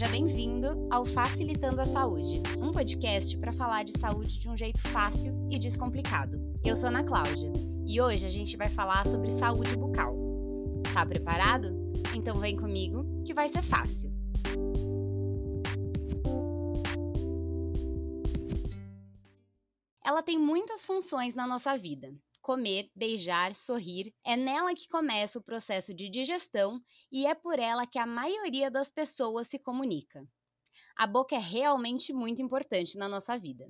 Seja bem-vindo ao Facilitando a Saúde, um podcast para falar de saúde de um jeito fácil e descomplicado. Eu sou Ana Cláudia e hoje a gente vai falar sobre saúde bucal. Tá preparado? Então vem comigo que vai ser fácil. Ela tem muitas funções na nossa vida, comer, beijar, sorrir, é nela que começa o processo de digestão e é por ela que a maioria das pessoas se comunica. A boca é realmente muito importante na nossa vida.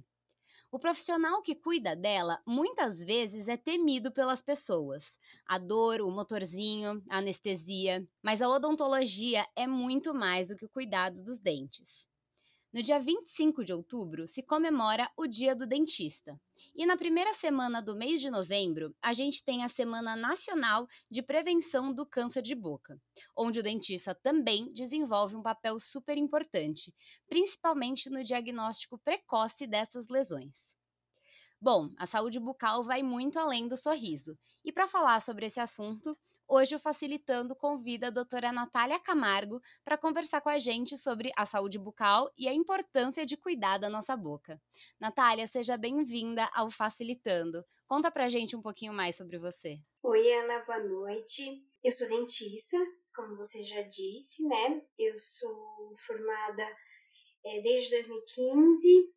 O profissional que cuida dela muitas vezes é temido pelas pessoas. A dor, o motorzinho, a anestesia, mas a odontologia é muito mais do que o cuidado dos dentes. No dia 25 de outubro se comemora o Dia do Dentista. E na primeira semana do mês de novembro, a gente tem a Semana Nacional de Prevenção do Câncer de Boca, onde o dentista também desenvolve um papel super importante, principalmente no diagnóstico precoce dessas lesões. Bom, a saúde bucal vai muito além do sorriso. E para falar sobre esse assunto, Hoje o Facilitando convida a doutora Natália Camargo para conversar com a gente sobre a saúde bucal e a importância de cuidar da nossa boca. Natália, seja bem-vinda ao Facilitando. Conta pra gente um pouquinho mais sobre você. Oi, Ana, boa noite. Eu sou dentista, como você já disse, né? Eu sou formada é, desde 2015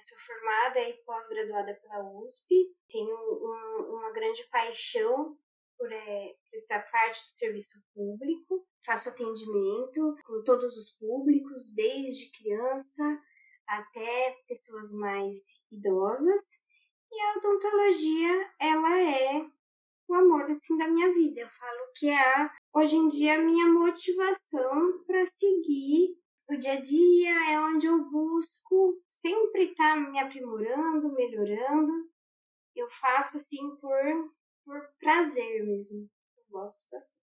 sou formada e pós-graduada pela USP. Tenho um, uma grande paixão por é, essa parte do serviço público. Faço atendimento com todos os públicos, desde criança até pessoas mais idosas. E a odontologia, ela é o amor assim da minha vida. Eu falo que é hoje em dia a minha motivação para seguir o dia a dia, é onde eu busco sempre estar tá me aprimorando, melhorando. Eu faço assim por por prazer mesmo. Eu gosto bastante.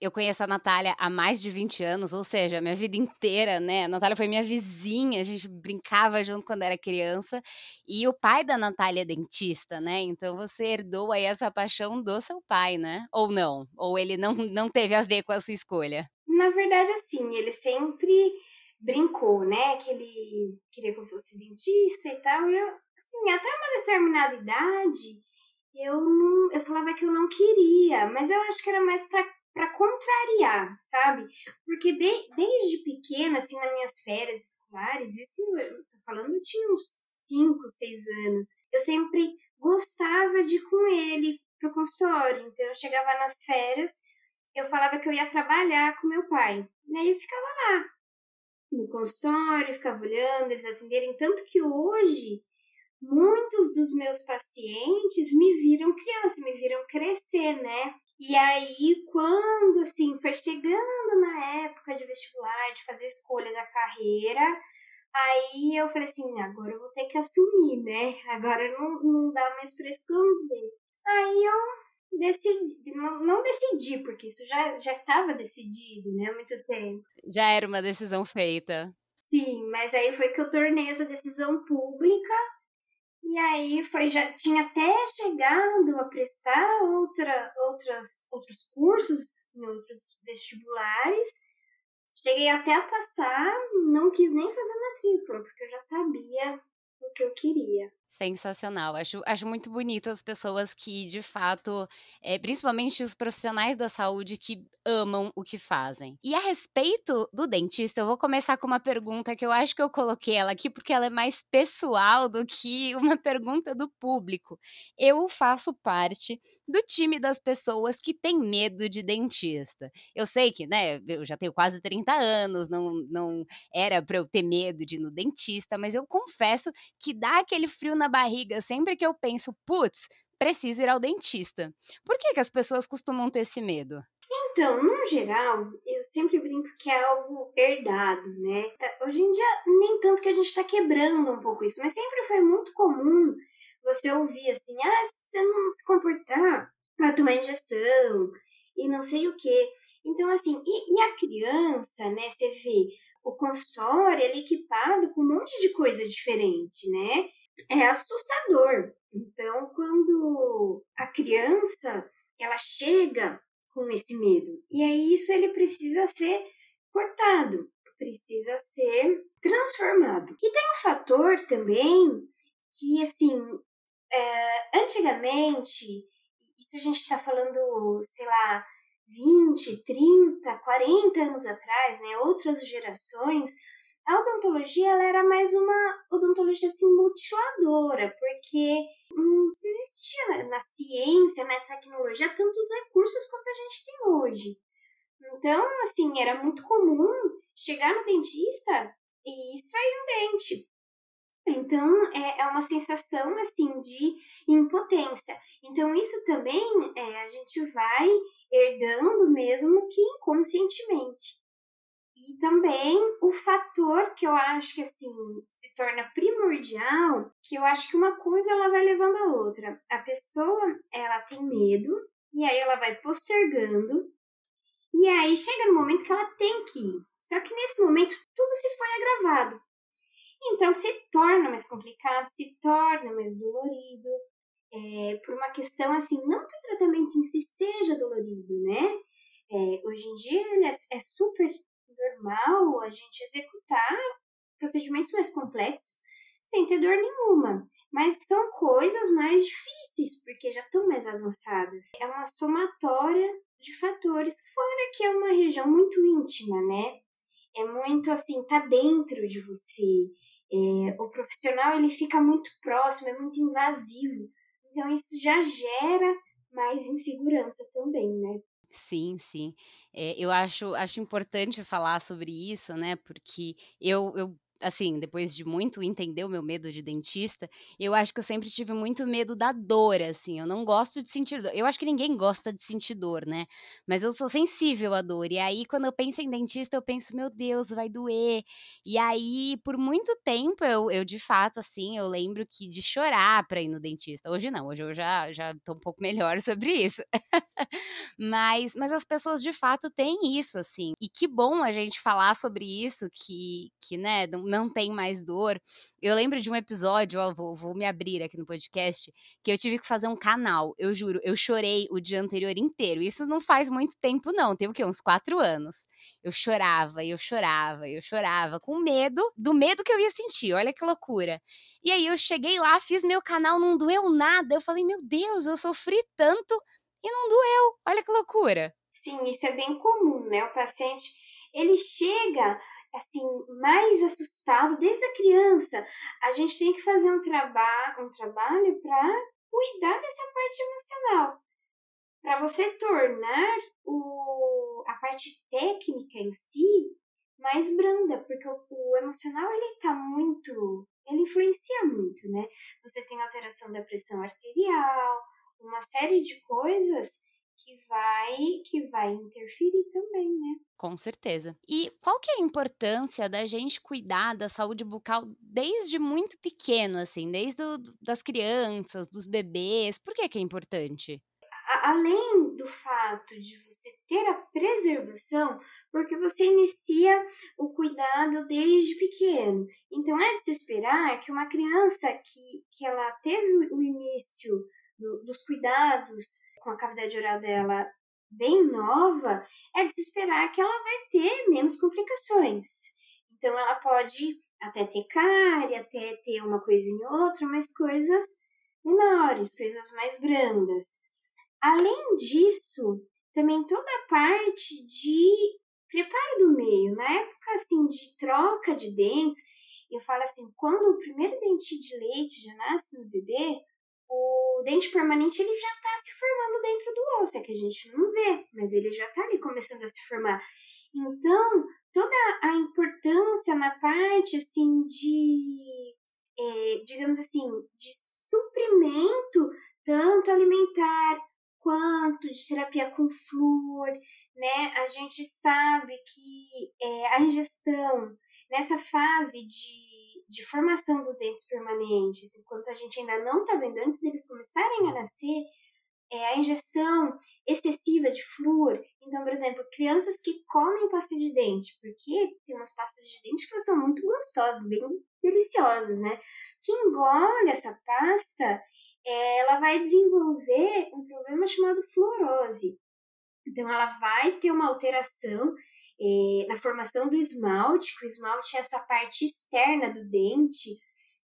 Eu conheço a Natália há mais de 20 anos, ou seja, minha vida inteira, né? A Natália foi minha vizinha, a gente brincava junto quando era criança. E o pai da Natália é dentista, né? Então você herdou aí essa paixão do seu pai, né? Ou não? Ou ele não, não teve a ver com a sua escolha? Na verdade, assim, ele sempre brincou, né? Que ele queria que eu fosse dentista e tal. E eu, assim, até uma determinada idade, eu não, eu falava que eu não queria, mas eu acho que era mais para para contrariar, sabe? Porque de, desde pequena, assim, nas minhas férias escolares, isso eu tô falando, eu tinha uns 5, 6 anos, eu sempre gostava de ir com ele pro consultório. Então eu chegava nas férias, eu falava que eu ia trabalhar com meu pai. E aí eu ficava lá no consultório, ficava olhando eles atenderem, tanto que hoje muitos dos meus pacientes me viram criança, me viram crescer, né? E aí, quando assim, foi chegando na época de vestibular, de fazer escolha da carreira, aí eu falei assim, agora eu vou ter que assumir, né? Agora não, não dá mais para esconder. Aí eu decidi, não, não decidi, porque isso já, já estava decidido, né, há muito tempo. Já era uma decisão feita. Sim, mas aí foi que eu tornei essa decisão pública e aí foi já tinha até chegado a prestar outra, outras, outros cursos em outros vestibulares. Cheguei até a passar, não quis nem fazer matrícula, porque eu já sabia o que eu queria. Sensacional. Acho, acho muito bonito as pessoas que, de fato, é, principalmente os profissionais da saúde que amam o que fazem. E a respeito do dentista, eu vou começar com uma pergunta que eu acho que eu coloquei ela aqui porque ela é mais pessoal do que uma pergunta do público. Eu faço parte do time das pessoas que tem medo de dentista. Eu sei que, né, eu já tenho quase 30 anos, não, não era para eu ter medo de ir no dentista, mas eu confesso que dá aquele frio na barriga sempre que eu penso, putz, preciso ir ao dentista. Por que, que as pessoas costumam ter esse medo? Então, no geral, eu sempre brinco que é algo herdado, né? É, hoje em dia, nem tanto que a gente está quebrando um pouco isso, mas sempre foi muito comum você ouvir assim, ah, você não se comportar para tomar injeção e não sei o que. Então, assim, e, e, a criança, né, você vê o consultório ele equipado com um monte de coisa diferente, né? É assustador. Então, quando a criança, ela chega com esse medo, e aí isso ele precisa ser cortado. precisa ser transformado. E tem um fator também que, assim, é, antigamente, isso a gente está falando, sei lá, 20, 30, 40 anos atrás, né, outras gerações, a odontologia ela era mais uma odontologia assim, mutiladora, porque não existia na, na ciência, na tecnologia, tantos recursos quanto a gente tem hoje. Então, assim, era muito comum chegar no dentista e extrair um dente. Então, é, é uma sensação, assim, de impotência. Então, isso também é, a gente vai herdando mesmo que inconscientemente. E também o fator que eu acho que assim se torna primordial, que eu acho que uma coisa ela vai levando a outra. A pessoa, ela tem medo e aí ela vai postergando e aí chega no momento que ela tem que ir. Só que nesse momento tudo se foi agravado. Então se torna mais complicado, se torna mais dolorido, é, por uma questão assim, não que o tratamento em si seja dolorido, né? É, hoje em dia ele é, é super normal a gente executar procedimentos mais complexos sem ter dor nenhuma. Mas são coisas mais difíceis, porque já estão mais avançadas. É uma somatória de fatores, fora que é uma região muito íntima, né? É muito assim, tá dentro de você. É, o profissional ele fica muito próximo, é muito invasivo. Então isso já gera mais insegurança também, né? Sim, sim. É, eu acho, acho importante falar sobre isso, né? Porque eu, eu assim, depois de muito entender o meu medo de dentista, eu acho que eu sempre tive muito medo da dor, assim. Eu não gosto de sentir dor. Eu acho que ninguém gosta de sentir dor, né? Mas eu sou sensível à dor. E aí, quando eu penso em dentista, eu penso, meu Deus, vai doer. E aí, por muito tempo, eu, eu de fato, assim, eu lembro que de chorar pra ir no dentista. Hoje não, hoje eu já, já tô um pouco melhor sobre isso. mas, mas as pessoas de fato têm isso, assim. E que bom a gente falar sobre isso, que, que né, tem mais dor. Eu lembro de um episódio, ó, vou, vou me abrir aqui no podcast, que eu tive que fazer um canal. Eu juro, eu chorei o dia anterior inteiro. Isso não faz muito tempo, não. Tem o quê? Uns quatro anos. Eu chorava, eu chorava, eu chorava, com medo do medo que eu ia sentir. Olha que loucura. E aí eu cheguei lá, fiz meu canal, não doeu nada. Eu falei, meu Deus, eu sofri tanto e não doeu. Olha que loucura. Sim, isso é bem comum, né? O paciente, ele chega assim, mais assustado desde a criança. A gente tem que fazer um, traba um trabalho para cuidar dessa parte emocional. Para você tornar o, a parte técnica em si mais branda, porque o, o emocional ele tá muito, ele influencia muito, né? Você tem alteração da pressão arterial, uma série de coisas que vai que vai interferir também, né? Com certeza. E qual que é a importância da gente cuidar da saúde bucal desde muito pequeno, assim, desde o, das crianças, dos bebês? Por que que é importante? além do fato de você ter a preservação, porque você inicia o cuidado desde pequeno. Então é de se esperar que uma criança que, que ela teve o início do, dos cuidados com a cavidade oral dela bem nova, é de esperar que ela vai ter menos complicações. Então, ela pode até ter cárie, até ter uma coisinha ou outra, mas coisas menores, coisas mais brandas. Além disso, também toda a parte de preparo do meio, na época assim de troca de dentes, eu falo assim, quando o primeiro dente de leite já nasce no bebê, o dente permanente ele já está se formando dentro do osso, é que a gente não vê, mas ele já está ali começando a se formar. Então, toda a importância na parte assim de, é, digamos assim, de suprimento tanto alimentar quanto de terapia com flúor, né? A gente sabe que é, a ingestão nessa fase de de formação dos dentes permanentes, enquanto a gente ainda não está vendo, antes deles começarem a nascer, é a ingestão excessiva de flúor. Então, por exemplo, crianças que comem pasta de dente, porque tem umas pastas de dente que são muito gostosas, bem deliciosas, né? Que engole essa pasta, é, ela vai desenvolver um problema chamado fluorose. Então, ela vai ter uma alteração é, na formação do esmalte, que o esmalte é essa parte externa do dente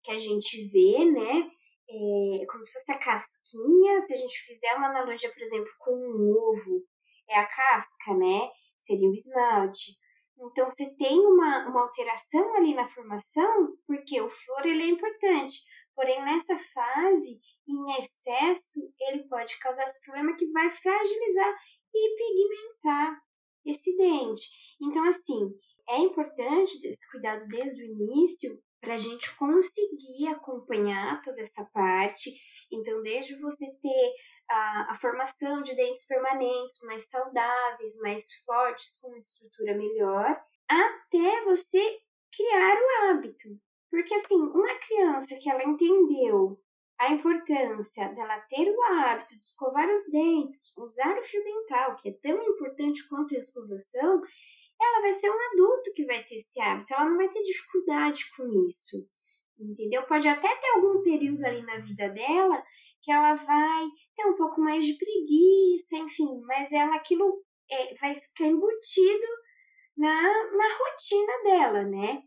que a gente vê, né? É como se fosse a casquinha. Se a gente fizer uma analogia, por exemplo, com um ovo, é a casca, né? Seria o esmalte. Então, você tem uma, uma alteração ali na formação, porque o flor ele é importante. Porém, nessa fase, em excesso, ele pode causar esse problema que vai fragilizar e pigmentar esse dente. Então, assim, é importante esse cuidado desde o início para a gente conseguir acompanhar toda essa parte. Então, desde você ter a, a, formação de dentes permanentes mais saudáveis, mais fortes, com uma estrutura melhor, até você criar o hábito. Porque assim, uma criança que ela entendeu a importância dela ter o hábito de escovar os dentes, usar o fio dental, que é tão importante quanto a escovação, ela vai ser um adulto que vai ter esse hábito, ela não vai ter dificuldade com isso. Entendeu? Pode até ter algum período ali na vida dela que ela vai ter um pouco mais de preguiça, enfim, mas ela aquilo é, vai ficar embutido na, na rotina dela, né?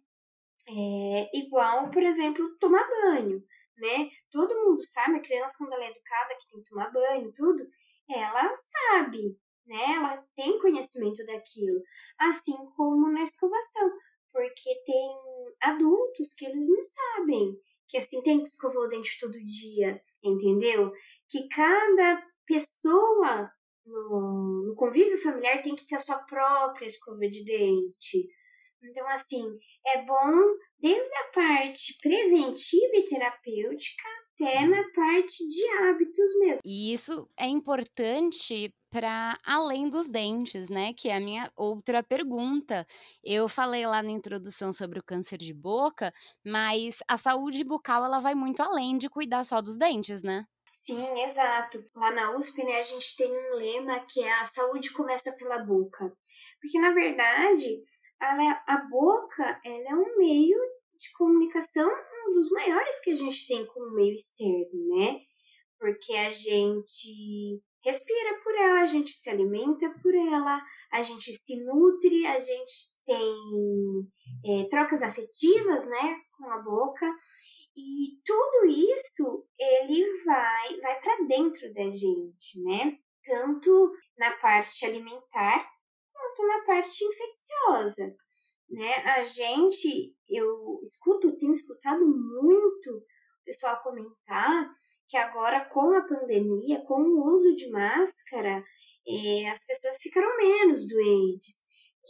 É, igual, por exemplo, tomar banho, né? Todo mundo sabe, a criança quando ela é educada que tem que tomar banho, tudo, ela sabe, né? Ela tem conhecimento daquilo, assim como na escovação, porque tem adultos que eles não sabem que assim tem que escovar o dente todo dia, entendeu? Que cada pessoa no, no convívio familiar tem que ter a sua própria escova de dente. Então, assim, é bom desde a parte preventiva e terapêutica até na parte de hábitos mesmo. E isso é importante para além dos dentes, né? Que é a minha outra pergunta. Eu falei lá na introdução sobre o câncer de boca, mas a saúde bucal ela vai muito além de cuidar só dos dentes, né? Sim, exato. Lá na USP, né, a gente tem um lema que é a saúde começa pela boca. Porque, na verdade, a, a boca ela é um meio de comunicação um dos maiores que a gente tem como meio externo, né? Porque a gente respira por ela, a gente se alimenta por ela, a gente se nutre, a gente tem é, trocas afetivas, né, com a boca. E tudo isso ele vai vai para dentro da gente, né? Tanto na parte alimentar quanto na parte infecciosa, né? A gente, eu escuto, tenho escutado muito o pessoal comentar que agora com a pandemia, com o uso de máscara, é, as pessoas ficaram menos doentes.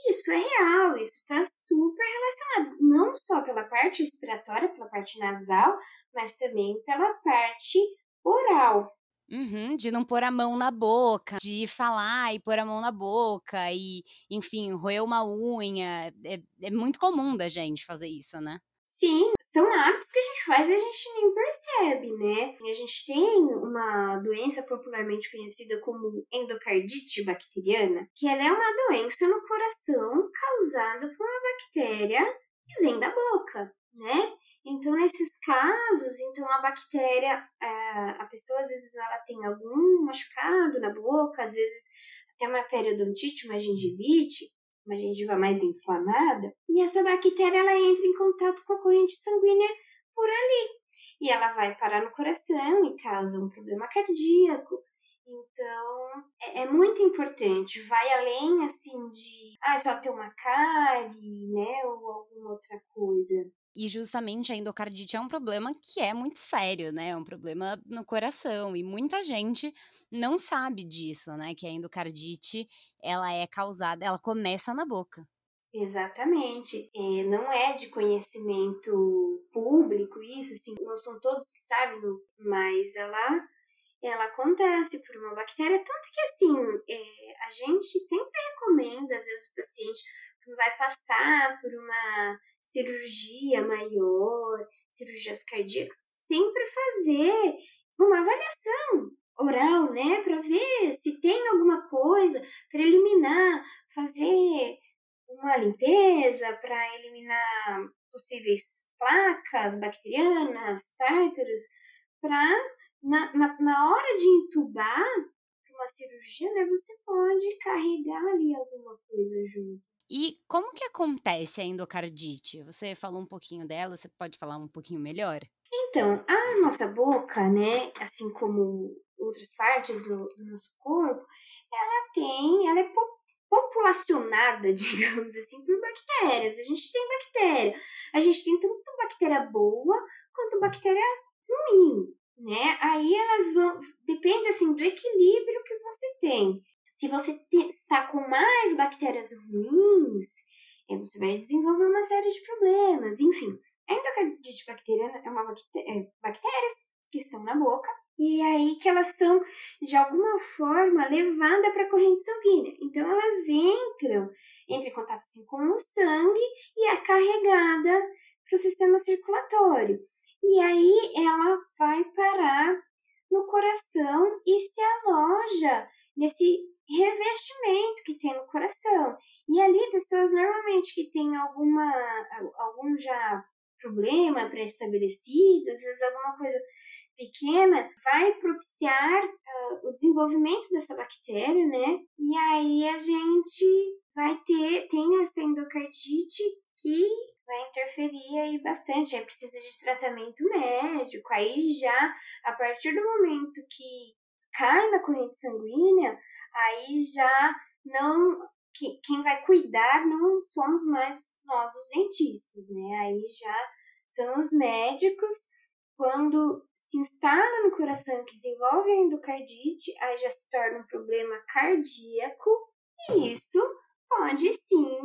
Isso é real, isso está super relacionado, não só pela parte respiratória, pela parte nasal, mas também pela parte oral. Uhum, de não pôr a mão na boca, de falar e pôr a mão na boca, e, enfim, roer uma unha. É, é muito comum da gente fazer isso, né? Sim, são hábitos que a gente faz e a gente nem percebe, né? A gente tem uma doença popularmente conhecida como endocardite bacteriana, que ela é uma doença no coração causada por uma bactéria que vem da boca, né? Então, nesses casos, então a bactéria, a, a pessoa às vezes ela tem algum machucado na boca, às vezes até uma periodontite, uma gengivite, uma gengiva mais inflamada, e essa bactéria ela entra em contato com a corrente sanguínea por ali. E ela vai parar no coração e causa um problema cardíaco. Então, é, é muito importante. Vai além, assim, de ah, só ter uma cárie, né, ou alguma outra coisa. E justamente a endocardite é um problema que é muito sério, né? É um problema no coração. E muita gente não sabe disso, né? Que a endocardite, ela é causada, ela começa na boca. Exatamente. É, não é de conhecimento público isso, assim, não são todos que sabem, mas ela, ela acontece por uma bactéria, tanto que assim, é, a gente sempre recomenda, às vezes, o paciente vai passar por uma cirurgia maior, cirurgias cardíacas, sempre fazer uma avaliação oral, né, para ver se tem alguma coisa, para eliminar, fazer uma limpeza para eliminar possíveis placas bacterianas, tártaros, para na, na, na hora de entubar uma cirurgia, né, você pode carregar ali alguma coisa junto. E como que acontece a endocardite? Você falou um pouquinho dela, você pode falar um pouquinho melhor? Então, a nossa boca, né, assim como outras partes do, do nosso corpo, ela tem, ela é populacionada, digamos assim, por bactérias. A gente tem bactéria. A gente tem tanto bactéria boa quanto bactéria ruim, né? Aí elas vão, depende assim do equilíbrio que você tem. Se você está com mais bactérias ruins, você vai desenvolver uma série de problemas. Enfim, a endocardite bacteriana é uma bactéria, é, bactérias que estão na boca e aí que elas estão, de alguma forma, levadas para a corrente sanguínea. Então, elas entram, entram em contato assim, com o sangue e é carregada para o sistema circulatório. E aí ela vai parar no coração e se aloja nesse revestimento que tem no coração. E ali, pessoas normalmente que têm alguma, algum já problema pré-estabelecido, às vezes alguma coisa pequena, vai propiciar uh, o desenvolvimento dessa bactéria, né? E aí a gente vai ter, tem essa endocardite que vai interferir aí bastante, aí precisa de tratamento médico, aí já, a partir do momento que cai na corrente sanguínea, aí já não, que, quem vai cuidar não somos mais nós os dentistas, né, aí já são os médicos, quando se instala no coração que desenvolve a endocardite, aí já se torna um problema cardíaco, e isso pode sim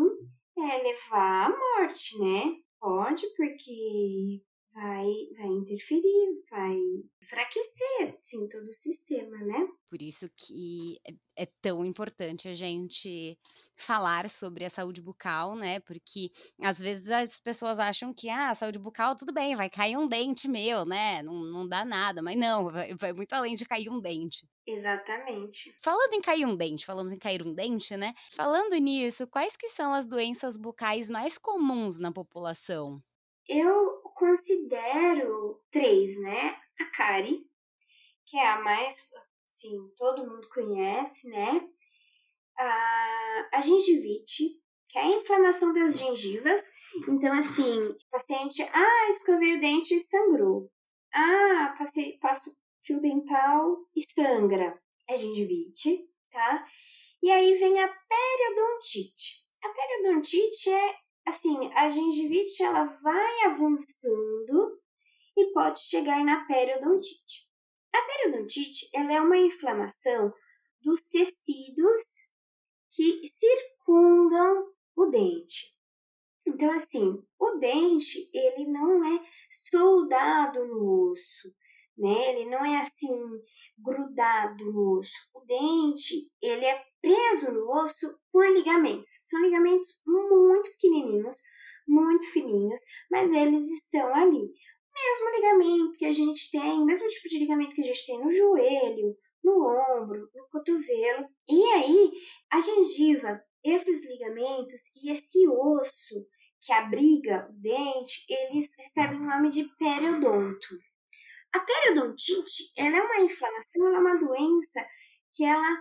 é, levar à morte, né? Pode, porque vai, vai interferir, vai enfraquecer, sim, todo o sistema, né? Por isso que é, é tão importante a gente falar sobre a saúde bucal, né? Porque às vezes as pessoas acham que, ah, saúde bucal, tudo bem, vai cair um dente meu, né? Não, não dá nada, mas não, vai, vai muito além de cair um dente. Exatamente. Falando em cair um dente, falamos em cair um dente, né? Falando nisso, quais que são as doenças bucais mais comuns na população? Eu considero três, né? A cárie, que é a mais, sim, todo mundo conhece, né? a, a gengivite, que é a inflamação das gengivas. Então, assim, paciente, ah, escovei o dente e sangrou. Ah, passei, passo fio dental e sangra. É gengivite, tá? E aí vem a periodontite. A periodontite é, assim, a gengivite, ela vai avançando e pode chegar na periodontite. A periodontite, ela é uma inflamação dos tecidos que circundam o dente. Então, assim, o dente, ele não é soldado no osso, né? Ele não é assim, grudado no osso. O dente, ele é preso no osso por ligamentos. São ligamentos muito pequenininhos, muito fininhos, mas eles estão ali. O mesmo ligamento que a gente tem, o mesmo tipo de ligamento que a gente tem no joelho, no ombro, no cotovelo. E aí, a gengiva, esses ligamentos e esse osso que abriga o dente, eles recebem o nome de periodonto. A periodontite, ela é uma inflamação, ela é uma doença que ela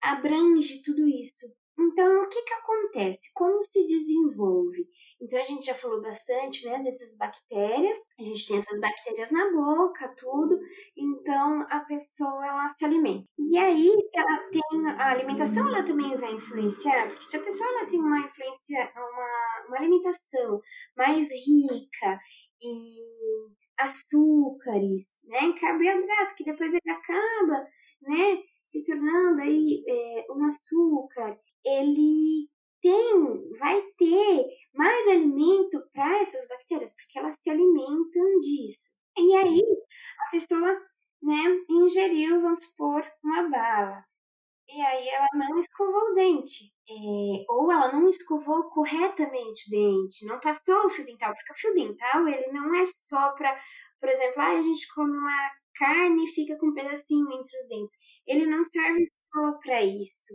abrange tudo isso. Então, o que, que acontece? Como se desenvolve? Então, a gente já falou bastante né, dessas bactérias. A gente tem essas bactérias na boca, tudo. Então, a pessoa, ela se alimenta. E aí, se ela tem... A alimentação, ela também vai influenciar. Porque se a pessoa, ela tem uma influência, uma, uma alimentação mais rica em açúcares, né, em carboidrato, que depois ele acaba, né, se tornando aí é, um açúcar ele tem, vai ter mais alimento para essas bactérias, porque elas se alimentam disso. E aí, a pessoa, né, ingeriu, vamos supor, uma bala. E aí ela não escovou o dente. É, ou ela não escovou corretamente o dente, não passou o fio dental, porque o fio dental, ele não é só para, por exemplo, ah, a gente come uma carne e fica com um pedacinho entre os dentes. Ele não serve só para isso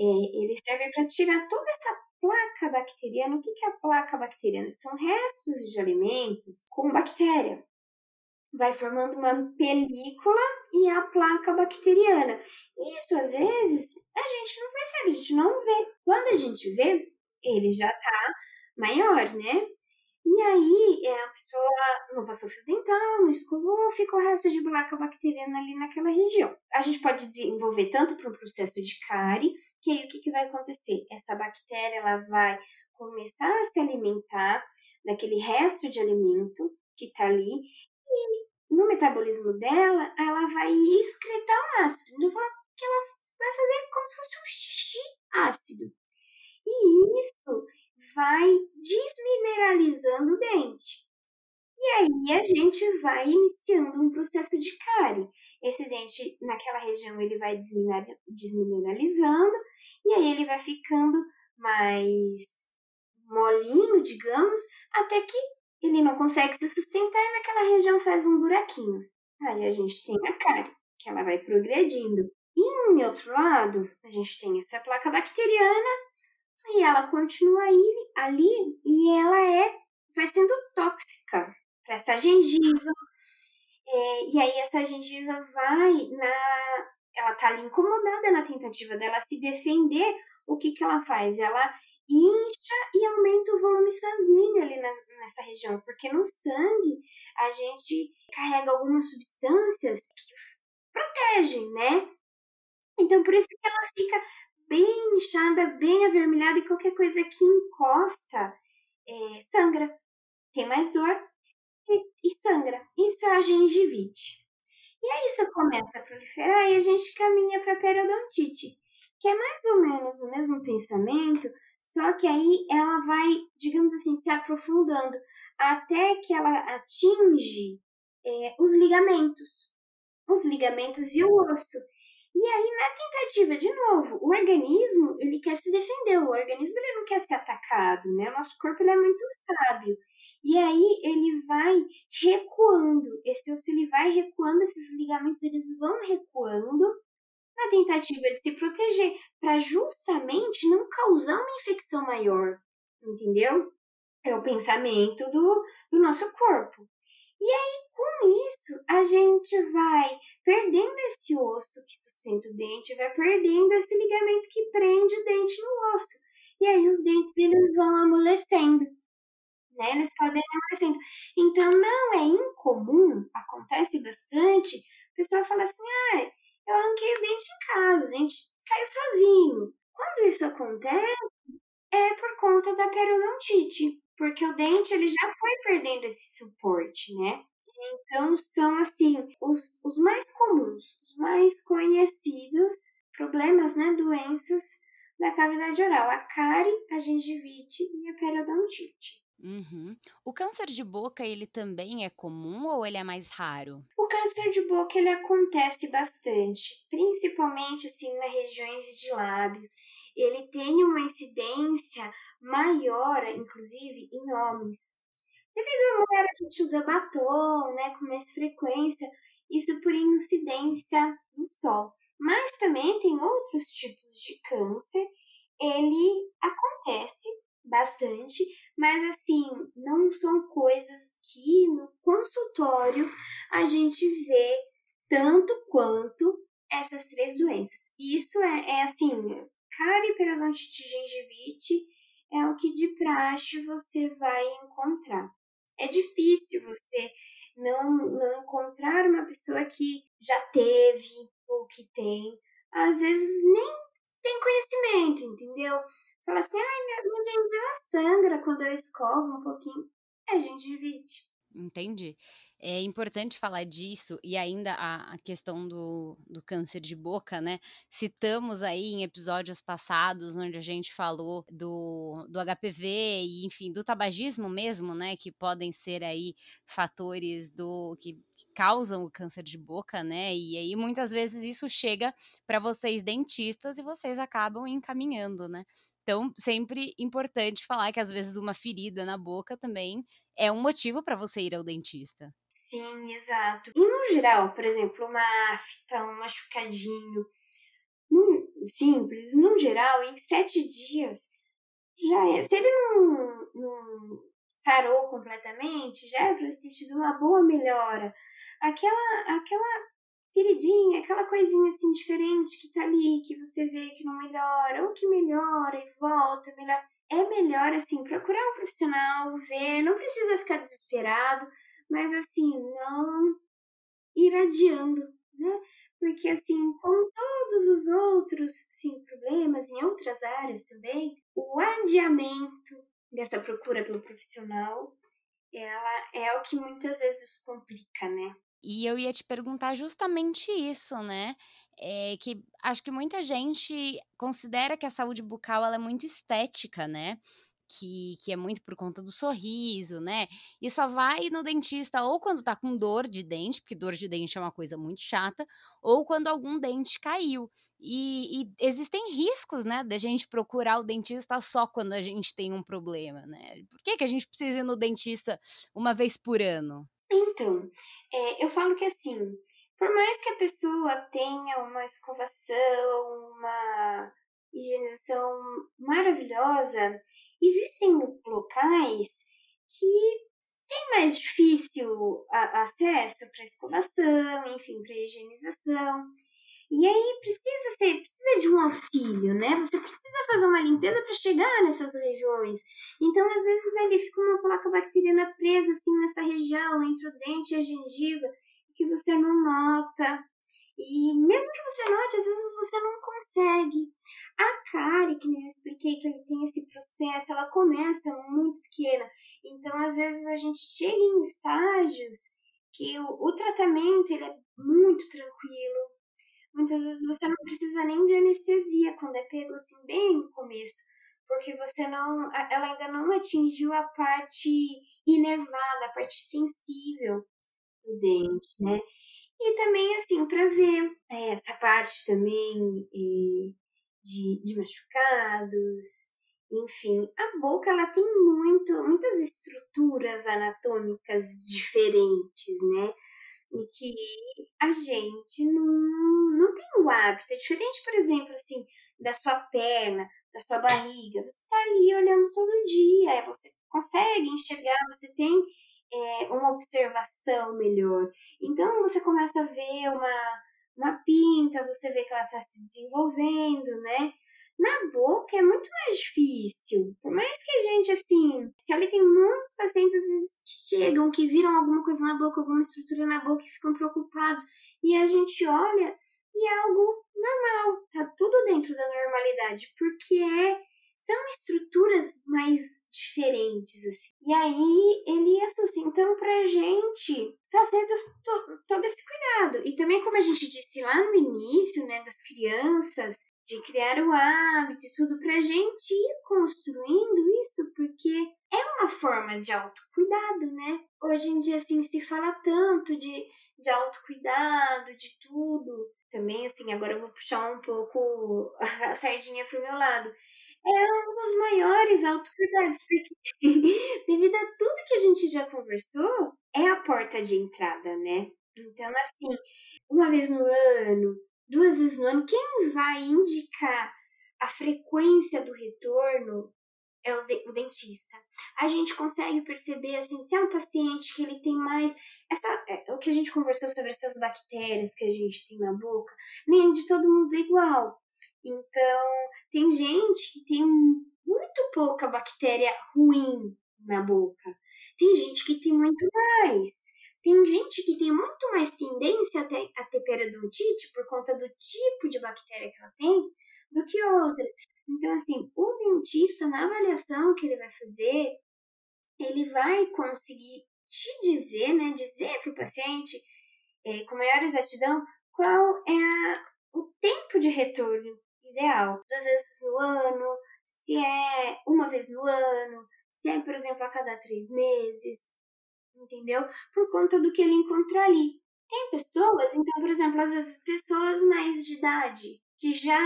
é, ele serve para tirar toda essa placa bacteriana. O que é a placa bacteriana? São restos de alimentos com bactéria. Vai formando uma película e a placa bacteriana. Isso, às vezes, a gente não percebe, a gente não vê. Quando a gente vê, ele já tá maior, né? E aí, é, a pessoa não passou fio dental, não escovou, fica o resto de buraca bacteriana ali naquela região. A gente pode desenvolver tanto para um processo de cárie, que aí o que, que vai acontecer? Essa bactéria ela vai começar a se alimentar daquele resto de alimento que está ali, e no metabolismo dela, ela vai excretar o ácido. Então, que ela vai fazer como se fosse um xixi ácido. E isso vai desmineralizando o dente. E aí a gente vai iniciando um processo de cárie. Esse dente naquela região ele vai desmineralizando e aí ele vai ficando mais molinho, digamos, até que ele não consegue se sustentar e naquela região faz um buraquinho. Aí a gente tem a cárie, que ela vai progredindo. E em outro lado, a gente tem essa placa bacteriana e ela continua aí, ali e ela é vai sendo tóxica para essa gengiva. É, e aí essa gengiva vai na ela tá ali incomodada na tentativa dela se defender. O que que ela faz? Ela incha e aumenta o volume sanguíneo ali na, nessa região, porque no sangue a gente carrega algumas substâncias que protegem, né? Então por isso que ela fica bem inchada, bem avermelhada e qualquer coisa que encosta é, sangra. Tem mais dor e, e sangra. Isso é a gengivite. E aí isso começa a proliferar e a gente caminha para a periodontite, que é mais ou menos o mesmo pensamento, só que aí ela vai, digamos assim, se aprofundando até que ela atinge é, os ligamentos, os ligamentos e o osso. E aí, na tentativa, de novo, o organismo, ele quer se defender, o organismo ele não quer ser atacado, né? O nosso corpo ele é muito sábio. E aí ele vai recuando, esse osso ele vai recuando, esses ligamentos eles vão recuando na tentativa de se proteger, para justamente não causar uma infecção maior, entendeu? É o pensamento do, do nosso corpo. E aí, com isso, a gente vai perdendo esse osso que sustenta o dente, vai perdendo esse ligamento que prende o dente no osso. E aí os dentes eles vão amolecendo, né? Eles podem amolecendo. Então não é incomum, acontece bastante, a pessoa fala assim: "Ah, eu arranquei o dente em casa, o dente caiu sozinho". Quando isso acontece, é por conta da periodontite, porque o dente ele já foi perdendo esse suporte, né? Então, são, assim, os, os mais comuns, os mais conhecidos problemas, né, doenças da cavidade oral, a cárie, a gengivite e a periodontite. Uhum. O câncer de boca, ele também é comum ou ele é mais raro? O câncer de boca, ele acontece bastante, principalmente, assim, nas regiões de lábios. Ele tem uma incidência maior, inclusive, em homens. Devido à mulher, a gente usa batom, né, com mais frequência, isso por incidência do sol. Mas também tem outros tipos de câncer, ele acontece bastante, mas assim, não são coisas que no consultório a gente vê tanto quanto essas três doenças. Isso é, é assim, cárie, periodontite, gengivite é o que de praxe você vai encontrar. É difícil você não, não encontrar uma pessoa que já teve ou que tem. Às vezes nem tem conhecimento, entendeu? Fala assim, ai, minha, minha gengiva sangra quando eu escovo um pouquinho. É gengivite. Entendi. É importante falar disso e ainda a, a questão do, do câncer de boca, né? Citamos aí em episódios passados, onde a gente falou do, do HPV e, enfim, do tabagismo mesmo, né? Que podem ser aí fatores do que causam o câncer de boca, né? E aí muitas vezes isso chega para vocês dentistas e vocês acabam encaminhando, né? Então, sempre importante falar que às vezes uma ferida na boca também é um motivo para você ir ao dentista. Sim, exato. E no geral, por exemplo, uma afta, um machucadinho simples, no geral, em sete dias já é. Se ele não, não sarou completamente, já é para ter tido uma boa melhora. Aquela, aquela feridinha, aquela coisinha assim diferente que tá ali, que você vê que não melhora, ou que melhora e volta, melhora, é melhor, assim, procurar um profissional, ver, não precisa ficar desesperado, mas, assim, não ir adiando, né? Porque, assim, como todos os outros, sim, problemas em outras áreas também, o adiamento dessa procura pelo profissional, ela é o que muitas vezes complica, né? E eu ia te perguntar justamente isso, né? É que acho que muita gente considera que a saúde bucal ela é muito estética, né? Que, que é muito por conta do sorriso, né? E só vai no dentista ou quando tá com dor de dente, porque dor de dente é uma coisa muito chata, ou quando algum dente caiu. E, e existem riscos, né, da gente procurar o dentista só quando a gente tem um problema, né? Por que, que a gente precisa ir no dentista uma vez por ano? Então, é, eu falo que assim, por mais que a pessoa tenha uma escovação, uma higienização maravilhosa, existem locais que tem mais difícil acesso para escovação, enfim, para higienização. E aí precisa ser, precisa de um auxílio, né? Você precisa fazer uma limpeza para chegar nessas regiões. Então, às vezes, ali fica uma placa bacteriana presa assim nessa região, entre o dente e a gengiva, que você não nota. E mesmo que você note, às vezes você não consegue. A cárie, que nem eu expliquei que ele tem esse processo, ela começa muito pequena. Então, às vezes, a gente chega em estágios que o, o tratamento ele é muito tranquilo, muitas vezes você não precisa nem de anestesia quando é pego assim bem no começo, porque você não, ela ainda não atingiu a parte inervada, a parte sensível do dente, né? E também assim para ver é, essa parte também é, de, de machucados, enfim, a boca ela tem muito, muitas estruturas anatômicas diferentes, né? E que a gente não, não tem o hábito. É diferente, por exemplo, assim, da sua perna, da sua barriga. Você está ali olhando todo dia, você consegue enxergar, você tem é, uma observação melhor. Então você começa a ver uma, uma pinta, você vê que ela está se desenvolvendo, né? Na boca é muito mais difícil. Por mais que a gente, assim, se ali tem muitos pacientes vezes chegam, que viram alguma coisa na boca, alguma estrutura na boca e ficam preocupados. E a gente olha e é algo normal, tá tudo dentro da normalidade, porque é, são estruturas mais diferentes, assim. E aí ele assusta. Então, pra gente fazer todo esse cuidado. E também, como a gente disse lá no início, né, das crianças, de criar o hábito e tudo para a gente ir construindo isso, porque é uma forma de autocuidado, né? Hoje em dia, assim, se fala tanto de, de autocuidado, de tudo. Também, assim, agora eu vou puxar um pouco a sardinha pro meu lado. É um dos maiores autocuidados, porque devido a tudo que a gente já conversou, é a porta de entrada, né? Então, assim, uma vez no ano, duas vezes no ano, quem vai indicar a frequência do retorno é o, de, o, dentista. A gente consegue perceber assim, se é um paciente que ele tem mais essa é, o que a gente conversou sobre essas bactérias que a gente tem na boca, nem de todo mundo é igual. Então, tem gente que tem muito pouca bactéria ruim na boca. Tem gente que tem muito mais. Tem gente que tem muito mais tendência a ter, a ter periodontite por conta do tipo de bactéria que ela tem do que outras. Então, assim, o dentista, na avaliação que ele vai fazer, ele vai conseguir te dizer, né, dizer para o paciente é, com maior exatidão qual é a, o tempo de retorno ideal. Duas vezes no ano, se é uma vez no ano, se é, por exemplo, a cada três meses, entendeu? Por conta do que ele encontra ali. Tem pessoas, então, por exemplo, às vezes pessoas mais de idade, que já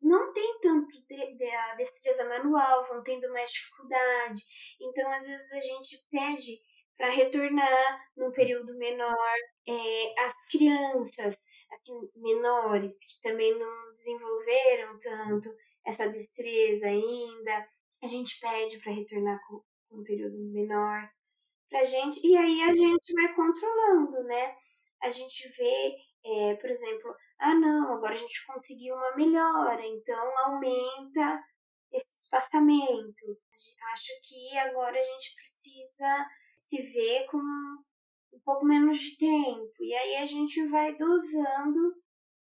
não tem tanto de, de, a destreza manual, vão tendo mais dificuldade. Então, às vezes, a gente pede para retornar num período menor. É, as crianças, assim, menores, que também não desenvolveram tanto essa destreza ainda, a gente pede para retornar com um período menor pra gente, e aí a gente vai controlando, né? A gente vê, é, por exemplo, ah não, agora a gente conseguiu uma melhora, então aumenta esse espaçamento. Acho que agora a gente precisa se ver com um pouco menos de tempo. E aí a gente vai dosando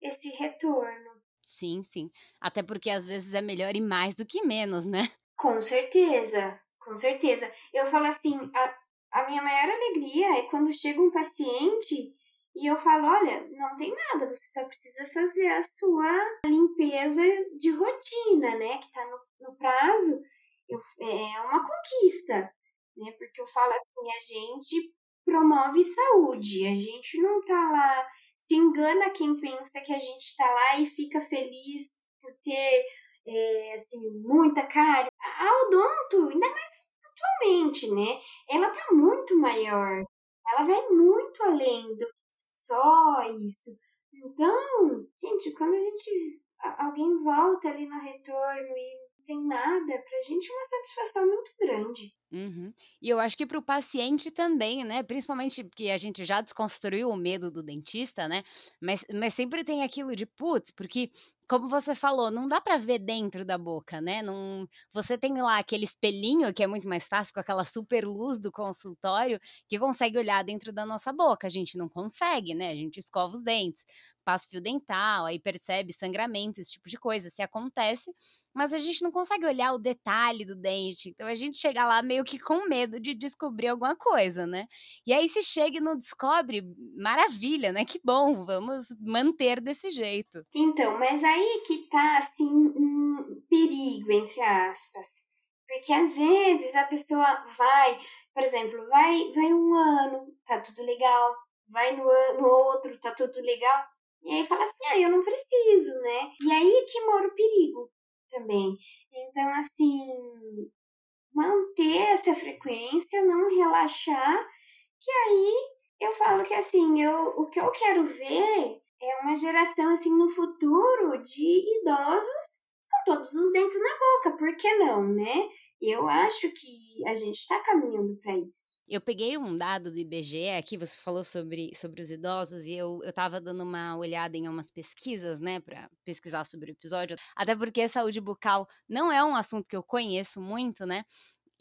esse retorno. Sim, sim. Até porque às vezes é melhor ir mais do que menos, né? Com certeza, com certeza. Eu falo assim, a, a minha maior alegria é quando chega um paciente e eu falo, olha, não tem nada, você só precisa fazer a sua limpeza de rotina, né? Que tá no, no prazo. Eu, é uma conquista, né? Porque eu falo assim, a gente promove saúde, a gente não tá lá, se engana quem pensa que a gente tá lá e fica feliz por ter, é, assim, muita cara. A odonto, ainda mais atualmente, né? Ela tá muito maior, ela vai muito além do só isso. Então, gente, quando a gente. Alguém volta ali no retorno e não tem nada, pra gente é uma satisfação muito grande. Uhum. E eu acho que para o paciente também, né? Principalmente porque a gente já desconstruiu o medo do dentista, né? Mas, mas sempre tem aquilo de putz, porque como você falou, não dá para ver dentro da boca, né? Não, você tem lá aquele espelhinho que é muito mais fácil com aquela super luz do consultório que consegue olhar dentro da nossa boca. A gente não consegue, né? A gente escova os dentes, passa fio dental, aí percebe sangramento, esse tipo de coisa. Se acontece, mas a gente não consegue olhar o detalhe do dente. Então a gente chega lá meio que com medo de descobrir alguma coisa, né? E aí se chega e não descobre, maravilha, né? Que bom, vamos manter desse jeito. Então, mas aí que tá assim um perigo entre aspas. Porque às vezes a pessoa vai, por exemplo, vai, vai um ano, tá tudo legal, vai no, ano, no outro, tá tudo legal, e aí fala assim, ah, eu não preciso, né? E aí que mora o perigo também. Então, assim, manter essa frequência, não relaxar, que aí eu falo que assim, eu, o que eu quero ver é uma geração assim no futuro de idosos com todos os dentes na boca, por que não, né? Eu acho que a gente está caminhando para isso. Eu peguei um dado do IBGE aqui, você falou sobre, sobre os idosos, e eu estava dando uma olhada em umas pesquisas, né, para pesquisar sobre o episódio, até porque saúde bucal não é um assunto que eu conheço muito, né?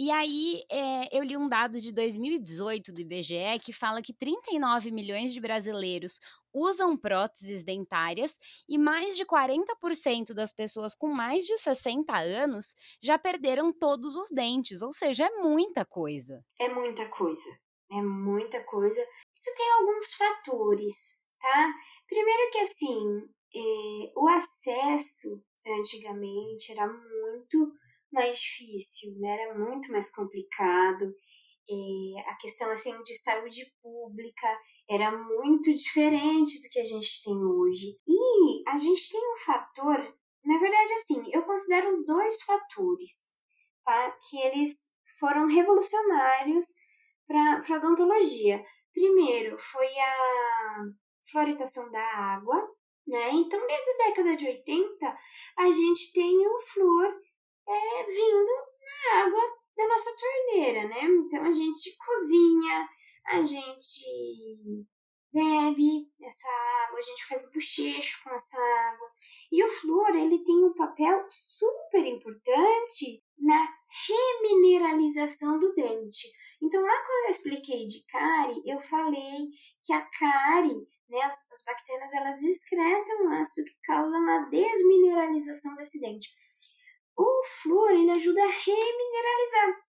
E aí, é, eu li um dado de 2018 do IBGE que fala que 39 milhões de brasileiros usam próteses dentárias e mais de 40% das pessoas com mais de 60 anos já perderam todos os dentes, ou seja, é muita coisa. É muita coisa, é muita coisa. Isso tem alguns fatores, tá? Primeiro que assim, é, o acesso antigamente era muito mais difícil, né? Era muito mais complicado. É, a questão assim de saúde pública era muito diferente do que a gente tem hoje. E a gente tem um fator, na verdade, assim, eu considero dois fatores, tá? Que eles foram revolucionários para a odontologia. Primeiro foi a fluoridação da água, né? Então, desde a década de 80, a gente tem o flúor é, vindo na água da nossa torneira, né? Então a gente cozinha, a gente bebe essa água, a gente faz bochecho com essa água. E o flúor, ele tem um papel super importante na remineralização do dente. Então, lá quando eu expliquei de cárie, eu falei que a cárie, né, as, as bactérias, elas excretam um ácido que causa uma desmineralização desse dente o flúor ele ajuda a remineralizar.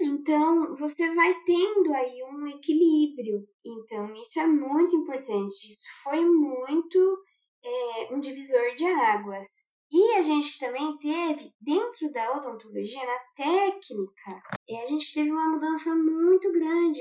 Então, você vai tendo aí um equilíbrio. Então, isso é muito importante. Isso foi muito é, um divisor de águas. E a gente também teve, dentro da odontologia, na técnica, é, a gente teve uma mudança muito grande.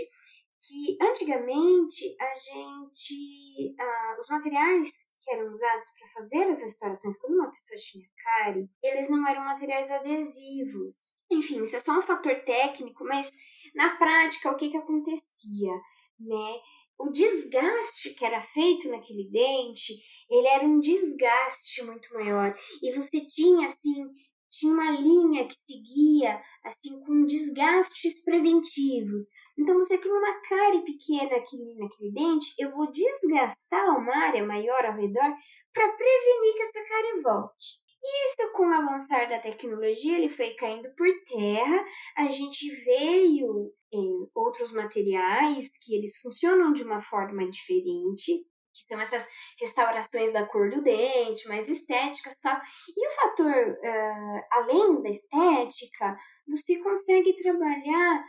Que antigamente a gente. Ah, os materiais que eram usados para fazer as restaurações quando uma pessoa tinha cárie, eles não eram materiais adesivos. Enfim, isso é só um fator técnico, mas na prática o que, que acontecia, né? O desgaste que era feito naquele dente, ele era um desgaste muito maior. E você tinha, assim, tinha uma linha que seguia assim com desgastes preventivos. Então você tem uma cárie pequena aqui naquele dente, eu vou desgastar uma área maior ao redor para prevenir que essa cárie volte. E isso, com o avançar da tecnologia, ele foi caindo por terra. A gente veio em outros materiais que eles funcionam de uma forma diferente, que são essas restaurações da cor do dente, mais estéticas e tal. E o fator, uh, além da estética, você consegue trabalhar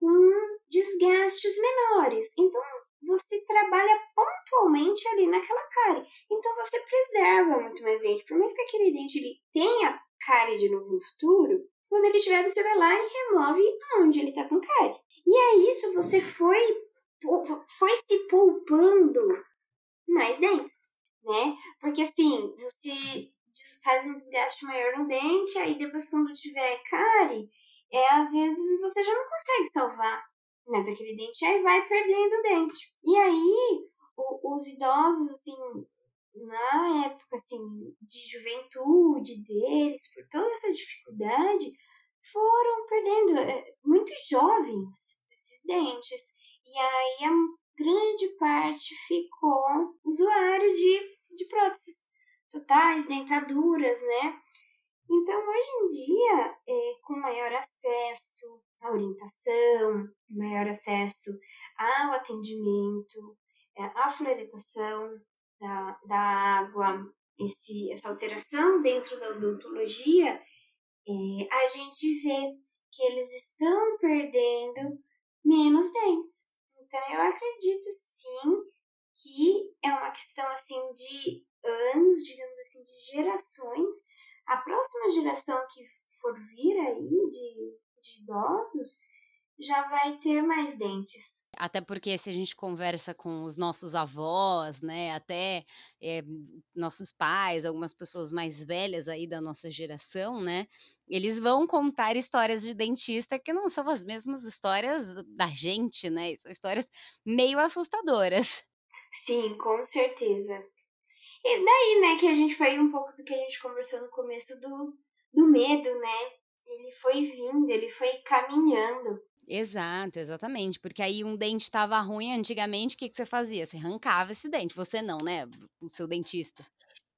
com desgastes menores. Então, você trabalha pontualmente ali naquela cárie. Então, você preserva muito mais dente. Por mais que aquele dente ele tenha cárie de novo no futuro, quando ele estiver, você vai lá e remove onde ele está com cárie. E é isso, você foi, foi se poupando mais dentes, né? Porque assim, você faz um desgaste maior no dente, aí depois quando tiver cárie, é, às vezes você já não consegue salvar mas aquele dente, aí vai perdendo o dente. E aí, o, os idosos, assim, na época, assim, de juventude deles, por toda essa dificuldade, foram perdendo, é, muito jovens, esses dentes. E aí, grande parte ficou usuário de, de próteses totais, dentaduras, né? Então, hoje em dia, é, com maior acesso à orientação, maior acesso ao atendimento, é, à fluoretação da, da água, esse, essa alteração dentro da odontologia, é, a gente vê que eles estão perdendo menos dentes. Então, eu acredito sim que é uma questão assim de anos, digamos assim, de gerações, a próxima geração que for vir aí de, de idosos já vai ter mais dentes. Até porque se a gente conversa com os nossos avós, né, até é, nossos pais, algumas pessoas mais velhas aí da nossa geração, né, eles vão contar histórias de dentista que não são as mesmas histórias da gente, né, são histórias meio assustadoras. Sim, com certeza. E daí, né, que a gente foi um pouco do que a gente conversou no começo do, do medo, né? Ele foi vindo, ele foi caminhando. Exato, exatamente. Porque aí um dente estava ruim antigamente, o que, que você fazia? Você arrancava esse dente. Você não, né? O seu dentista.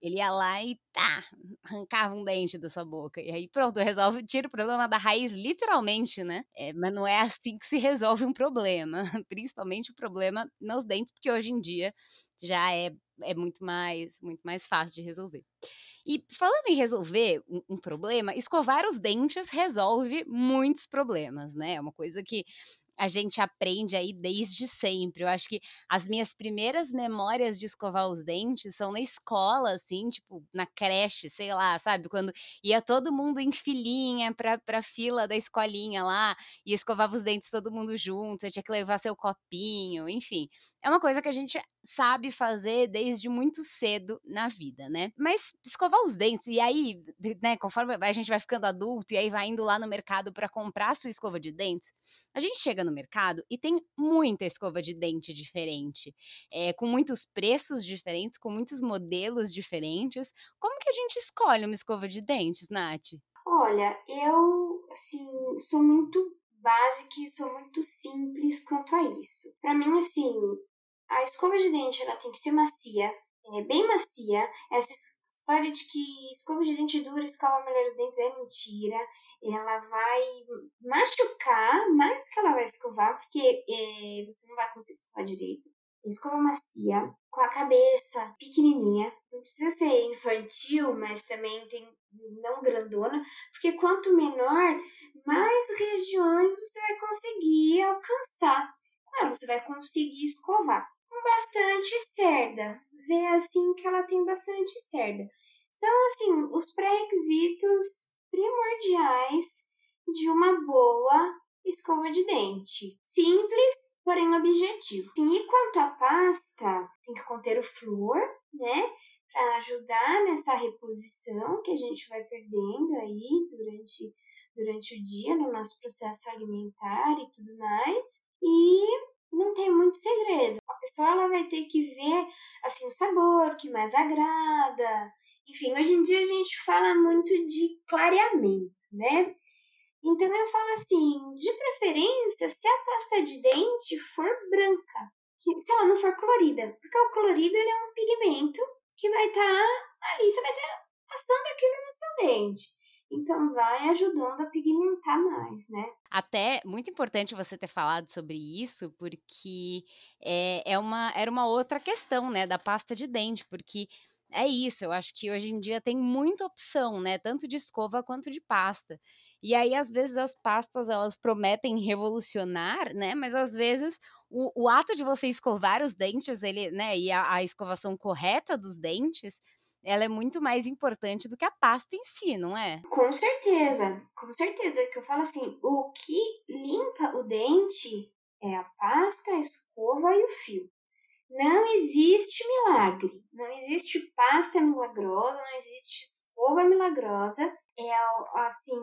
Ele ia lá e tá, arrancava um dente da sua boca. E aí pronto, resolve, tira o problema da raiz, literalmente, né? É, mas não é assim que se resolve um problema. Principalmente o problema nos dentes, porque hoje em dia já é, é muito, mais, muito mais fácil de resolver. E falando em resolver um, problema, escovar os dentes resolve muitos problemas, né? É uma coisa que a gente aprende aí desde sempre. Eu acho que as minhas primeiras memórias de escovar os dentes são na escola, assim, tipo, na creche, sei lá, sabe? Quando ia todo mundo em filinha pra, pra fila da escolinha lá e escovava os dentes todo mundo junto, eu tinha que levar seu copinho, enfim. É uma coisa que a gente sabe fazer desde muito cedo na vida, né? Mas escovar os dentes, e aí, né, conforme a gente vai ficando adulto e aí vai indo lá no mercado para comprar sua escova de dentes, a gente chega no mercado e tem muita escova de dente diferente, é, com muitos preços diferentes, com muitos modelos diferentes. Como que a gente escolhe uma escova de dentes, Nath? Olha, eu, assim, sou muito básica e sou muito simples quanto a isso. Para mim, assim, a escova de dente ela tem que ser macia, é bem macia. Essa história de que escova de dente dura escova melhor os dentes é mentira ela vai machucar mais que ela vai escovar, porque é, você não vai conseguir escovar direito. Escova macia, com a cabeça pequenininha, não precisa ser infantil, mas também tem não grandona, porque quanto menor, mais regiões você vai conseguir alcançar. Claro, você vai conseguir escovar com bastante cerda. Vê assim que ela tem bastante cerda. Então, assim, os pré-requisitos primordiais de uma boa escova de dente. Simples, porém objetivo. E quanto à pasta, tem que conter o flúor, né? Para ajudar nessa reposição que a gente vai perdendo aí durante, durante o dia no nosso processo alimentar e tudo mais. E não tem muito segredo. A pessoa ela vai ter que ver assim o sabor que mais agrada, enfim, hoje em dia a gente fala muito de clareamento, né? Então eu falo assim, de preferência, se a pasta de dente for branca, se ela não for colorida, porque o colorido ele é um pigmento que vai estar tá ali, você vai estar tá passando aquilo no dente. Então vai ajudando a pigmentar mais, né? Até muito importante você ter falado sobre isso, porque é, é uma, era uma outra questão, né, da pasta de dente, porque é isso, eu acho que hoje em dia tem muita opção, né, tanto de escova quanto de pasta. E aí, às vezes, as pastas elas prometem revolucionar, né? Mas às vezes o, o ato de você escovar os dentes, ele, né, e a, a escovação correta dos dentes, ela é muito mais importante do que a pasta em si, não é? Com certeza, com certeza. Que eu falo assim, o que limpa o dente é a pasta, a escova e o fio. Não existe milagre, não existe pasta milagrosa, não existe escova milagrosa. É assim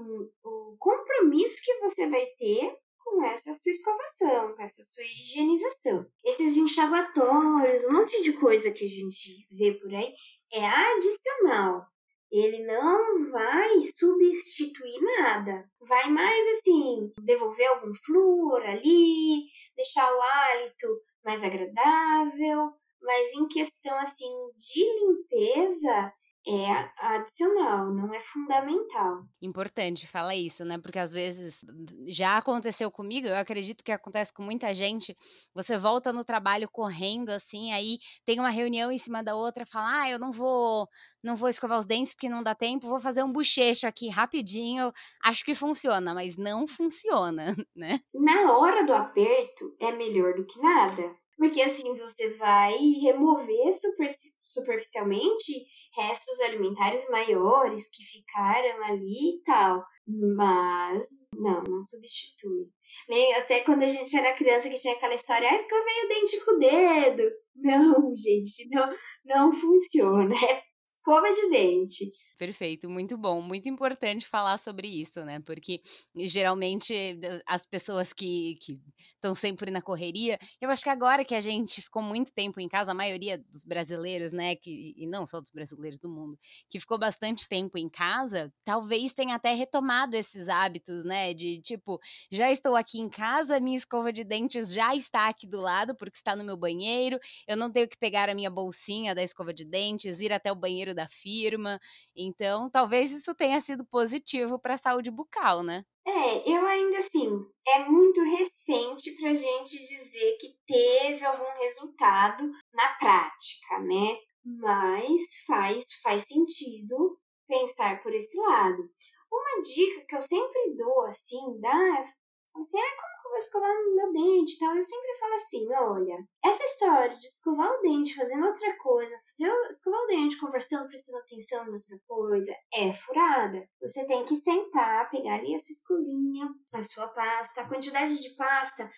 o compromisso que você vai ter com essa sua escovação, com essa sua higienização. Esses enxaguatórios, um monte de coisa que a gente vê por aí, é adicional. Ele não vai substituir nada. Vai mais assim, devolver algum flúor ali, deixar o hálito mais agradável, mas em questão assim de limpeza, é adicional, não é fundamental. Importante, fala isso, né? Porque às vezes já aconteceu comigo, eu acredito que acontece com muita gente. Você volta no trabalho correndo assim, aí tem uma reunião em cima da outra, fala: "Ah, eu não vou, não vou escovar os dentes porque não dá tempo, vou fazer um bochecho aqui rapidinho". Acho que funciona, mas não funciona, né? Na hora do aperto é melhor do que nada. Porque assim você vai remover super, superficialmente restos alimentares maiores que ficaram ali e tal. Mas não, não substitui. Nem até quando a gente era criança que tinha aquela história, ah, escovei o dente com o dedo. Não, gente, não, não funciona. É escova de dente. Perfeito, muito bom, muito importante falar sobre isso, né? Porque geralmente as pessoas que estão sempre na correria, eu acho que agora que a gente ficou muito tempo em casa, a maioria dos brasileiros, né? Que, e não só dos brasileiros do mundo, que ficou bastante tempo em casa, talvez tenha até retomado esses hábitos, né? De tipo, já estou aqui em casa, minha escova de dentes já está aqui do lado, porque está no meu banheiro, eu não tenho que pegar a minha bolsinha da escova de dentes, ir até o banheiro da firma. Então, talvez isso tenha sido positivo para a saúde bucal, né? É, eu ainda assim, é muito recente para gente dizer que teve algum resultado na prática, né? Mas faz, faz sentido pensar por esse lado. Uma dica que eu sempre dou, assim, dá, assim, ah, como vou escovar meu dente e tal? Eu sempre falo assim, olha, essa história de escovar o dente fazendo outra coisa, fazer, escovar o dente conversando, prestando atenção em outra coisa, é furada. Você tem que sentar, pegar ali a sua escovinha, a sua pasta, a quantidade de pasta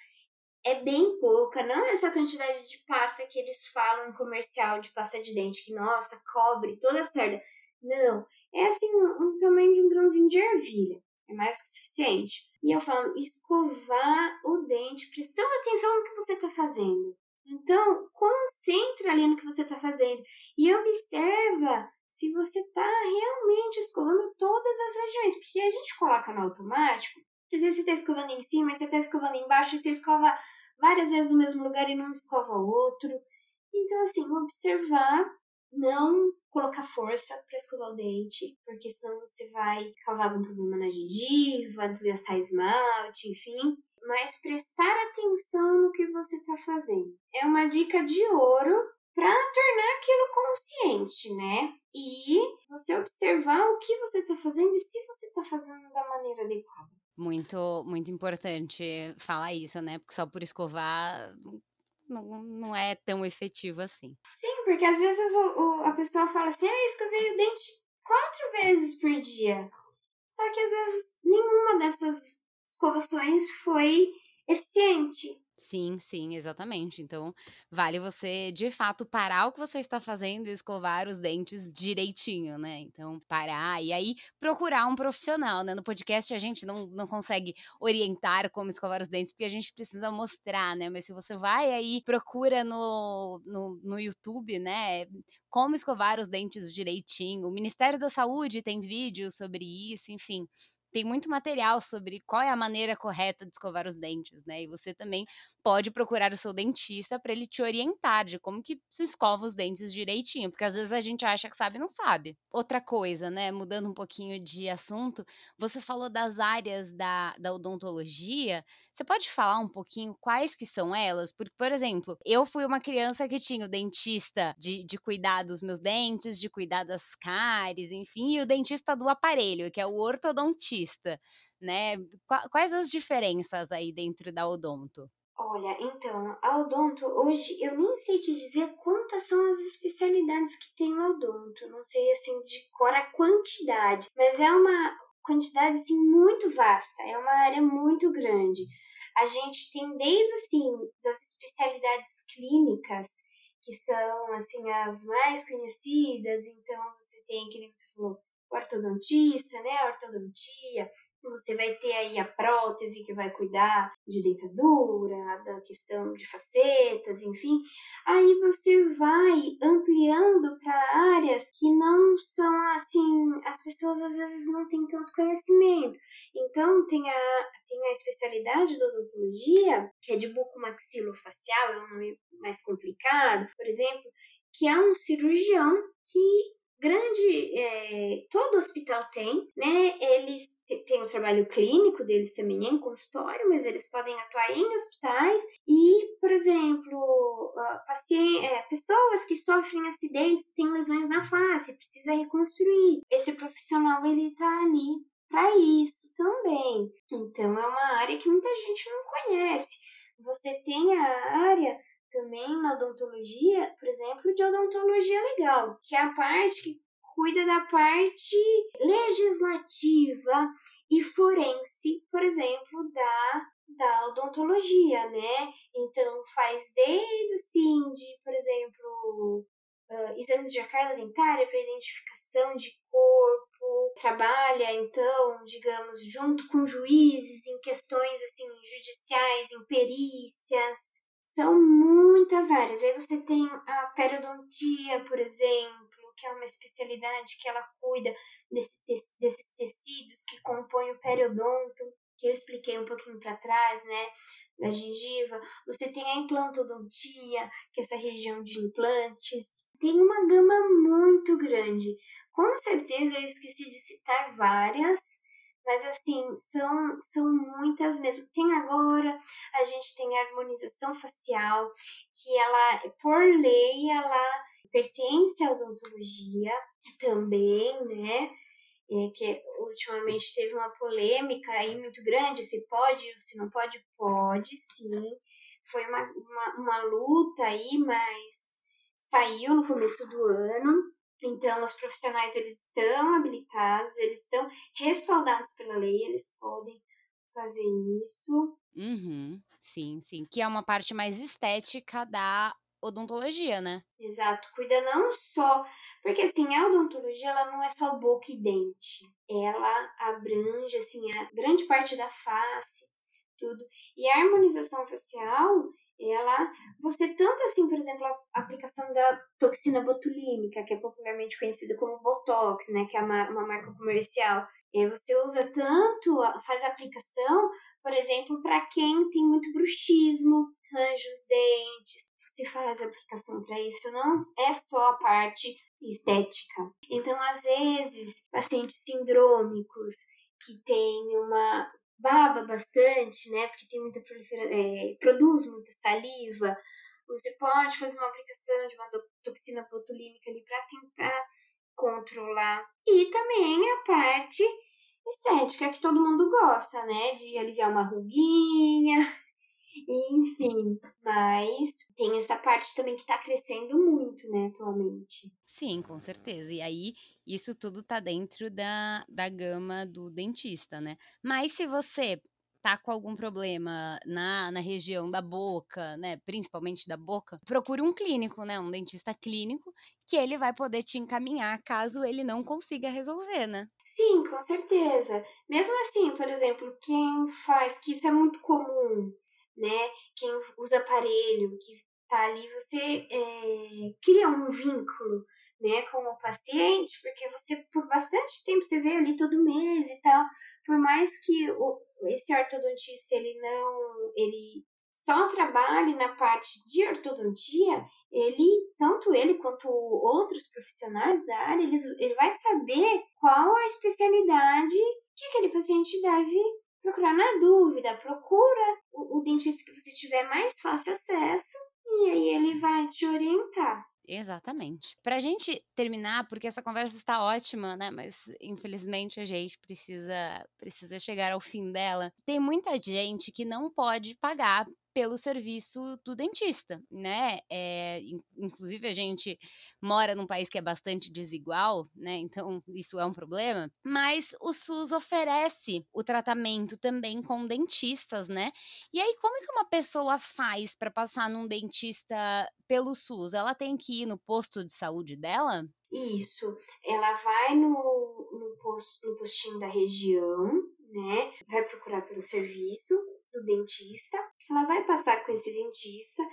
é bem pouca, não é essa quantidade de pasta que eles falam em comercial de pasta de dente, que nossa, cobre toda a cerda. Não, é assim um, um tamanho de um grãozinho de ervilha é mais que o suficiente. E eu falo, escovar o dente, prestando atenção no que você está fazendo. Então, concentra ali no que você está fazendo e observa se você está realmente escovando todas as regiões, porque a gente coloca no automático. Às vezes você está escovando em cima, você está escovando embaixo, você escova várias vezes no mesmo lugar e não escova o outro. Então, assim, observar não colocar força para escovar o dente, porque senão você vai causar algum problema na gengiva, desgastar esmalte, enfim. Mas prestar atenção no que você está fazendo. É uma dica de ouro para tornar aquilo consciente, né? E você observar o que você está fazendo e se você está fazendo da maneira adequada. Muito, muito importante falar isso, né? Porque só por escovar não, não é tão efetivo assim. Sim, porque às vezes o, o, a pessoa fala assim, ah, eu escovei o dente quatro vezes por dia. Só que às vezes nenhuma dessas escovações foi eficiente. Sim, sim, exatamente. Então, vale você, de fato, parar o que você está fazendo e escovar os dentes direitinho, né? Então, parar e aí procurar um profissional, né? No podcast a gente não, não consegue orientar como escovar os dentes, porque a gente precisa mostrar, né? Mas se você vai aí, procura no, no, no YouTube, né? Como escovar os dentes direitinho. O Ministério da Saúde tem vídeo sobre isso, enfim tem muito material sobre qual é a maneira correta de escovar os dentes, né? E você também pode procurar o seu dentista para ele te orientar de como que se escova os dentes direitinho, porque às vezes a gente acha que sabe e não sabe. Outra coisa, né, mudando um pouquinho de assunto, você falou das áreas da, da odontologia. Você pode falar um pouquinho quais que são elas? Porque, por exemplo, eu fui uma criança que tinha o dentista de, de cuidar dos meus dentes, de cuidar das cáries, enfim, e o dentista do aparelho, que é o ortodontista né? Quais as diferenças aí dentro da odonto? Olha, então, a odonto, hoje eu nem sei te dizer quantas são as especialidades que tem na odonto. Não sei, assim, de cor a quantidade, mas é uma quantidade, assim, muito vasta. É uma área muito grande. A gente tem desde, assim, das especialidades clínicas, que são, assim, as mais conhecidas. Então, você tem, que nem você falou, ortodontista, né? Ortodontia, você vai ter aí a prótese que vai cuidar de dentadura, da questão de facetas, enfim. Aí você vai ampliando para áreas que não são assim, as pessoas às vezes não têm tanto conhecimento. Então tem a, tem a especialidade da odontologia, que é de bucomaxilofacial, é um nome mais complicado, por exemplo, que é um cirurgião que grande, é, todo hospital tem, né? Eles têm o trabalho clínico deles também em consultório, mas eles podem atuar em hospitais e, por exemplo, é, pessoas que sofrem acidentes, têm lesões na face, precisa reconstruir. Esse profissional ele tá ali para isso também. Então é uma área que muita gente não conhece. Você tem a área também na odontologia, por exemplo, de odontologia legal, que é a parte que cuida da parte legislativa e forense, por exemplo, da, da odontologia, né? Então faz desde assim de, por exemplo, uh, exames de arcada dentária para identificação de corpo, trabalha então, digamos, junto com juízes em questões assim judiciais, em perícias, são muitas áreas. Aí você tem a periodontia, por exemplo, que é uma especialidade que ela cuida desse, desses tecidos que compõem o periodonto, que eu expliquei um pouquinho para trás, né? Da gengiva. Você tem a implantodontia, que é essa região de implantes. Tem uma gama muito grande. Com certeza eu esqueci de citar várias, mas assim, são, são muitas mesmo. Tem agora, a gente tem a harmonização facial, que ela, por lei, ela pertence à odontologia também, né? É, que ultimamente teve uma polêmica aí muito grande, se pode se não pode, pode sim. Foi uma, uma, uma luta aí, mas saiu no começo do ano. Então, os profissionais eles estão habilitados, eles estão respaldados pela lei, eles podem fazer isso. Uhum, sim, sim. Que é uma parte mais estética da odontologia, né? Exato. Cuida não só. Porque assim, a odontologia ela não é só boca e dente. Ela abrange, assim, a grande parte da face, tudo. E a harmonização facial ela, você tanto assim, por exemplo, a aplicação da toxina botulínica, que é popularmente conhecida como Botox, né, que é uma, uma marca comercial, e você usa tanto, faz aplicação, por exemplo, para quem tem muito bruxismo, arranja os dentes, se faz aplicação para isso, não é só a parte estética. Então, às vezes, pacientes sindrômicos que têm uma baba bastante, né? Porque tem muita proliferação, é, produz muita saliva. Você pode fazer uma aplicação de uma toxina botulínica ali para tentar controlar. E também a parte estética que todo mundo gosta, né? De aliviar uma ruguinha, enfim. Mas tem essa parte também que está crescendo muito, né, atualmente. Sim, com certeza. E aí, isso tudo tá dentro da, da gama do dentista, né? Mas se você tá com algum problema na, na região da boca, né, principalmente da boca, procure um clínico, né, um dentista clínico, que ele vai poder te encaminhar caso ele não consiga resolver, né? Sim, com certeza. Mesmo assim, por exemplo, quem faz, que isso é muito comum, né, quem usa aparelho, que tá ali, você é, cria um vínculo, né, com o paciente, porque você, por bastante tempo, você vê ali todo mês e tal, por mais que o, esse ortodontista, ele não, ele só trabalhe na parte de ortodontia, ele, tanto ele quanto outros profissionais da área, eles, ele vai saber qual a especialidade que aquele paciente deve procurar. Na dúvida, procura o, o dentista que você tiver mais fácil acesso e aí ele vai te orientar. Exatamente. Pra gente terminar, porque essa conversa está ótima, né? Mas infelizmente a gente precisa precisa chegar ao fim dela. Tem muita gente que não pode pagar pelo serviço do dentista, né? É, inclusive a gente mora num país que é bastante desigual, né? Então isso é um problema. Mas o SUS oferece o tratamento também com dentistas, né? E aí como que uma pessoa faz para passar num dentista pelo SUS? Ela tem que ir no posto de saúde dela? Isso. Ela vai no, no, no postinho da região, né? Vai procurar pelo serviço do dentista. Ela vai passar com esse dentista,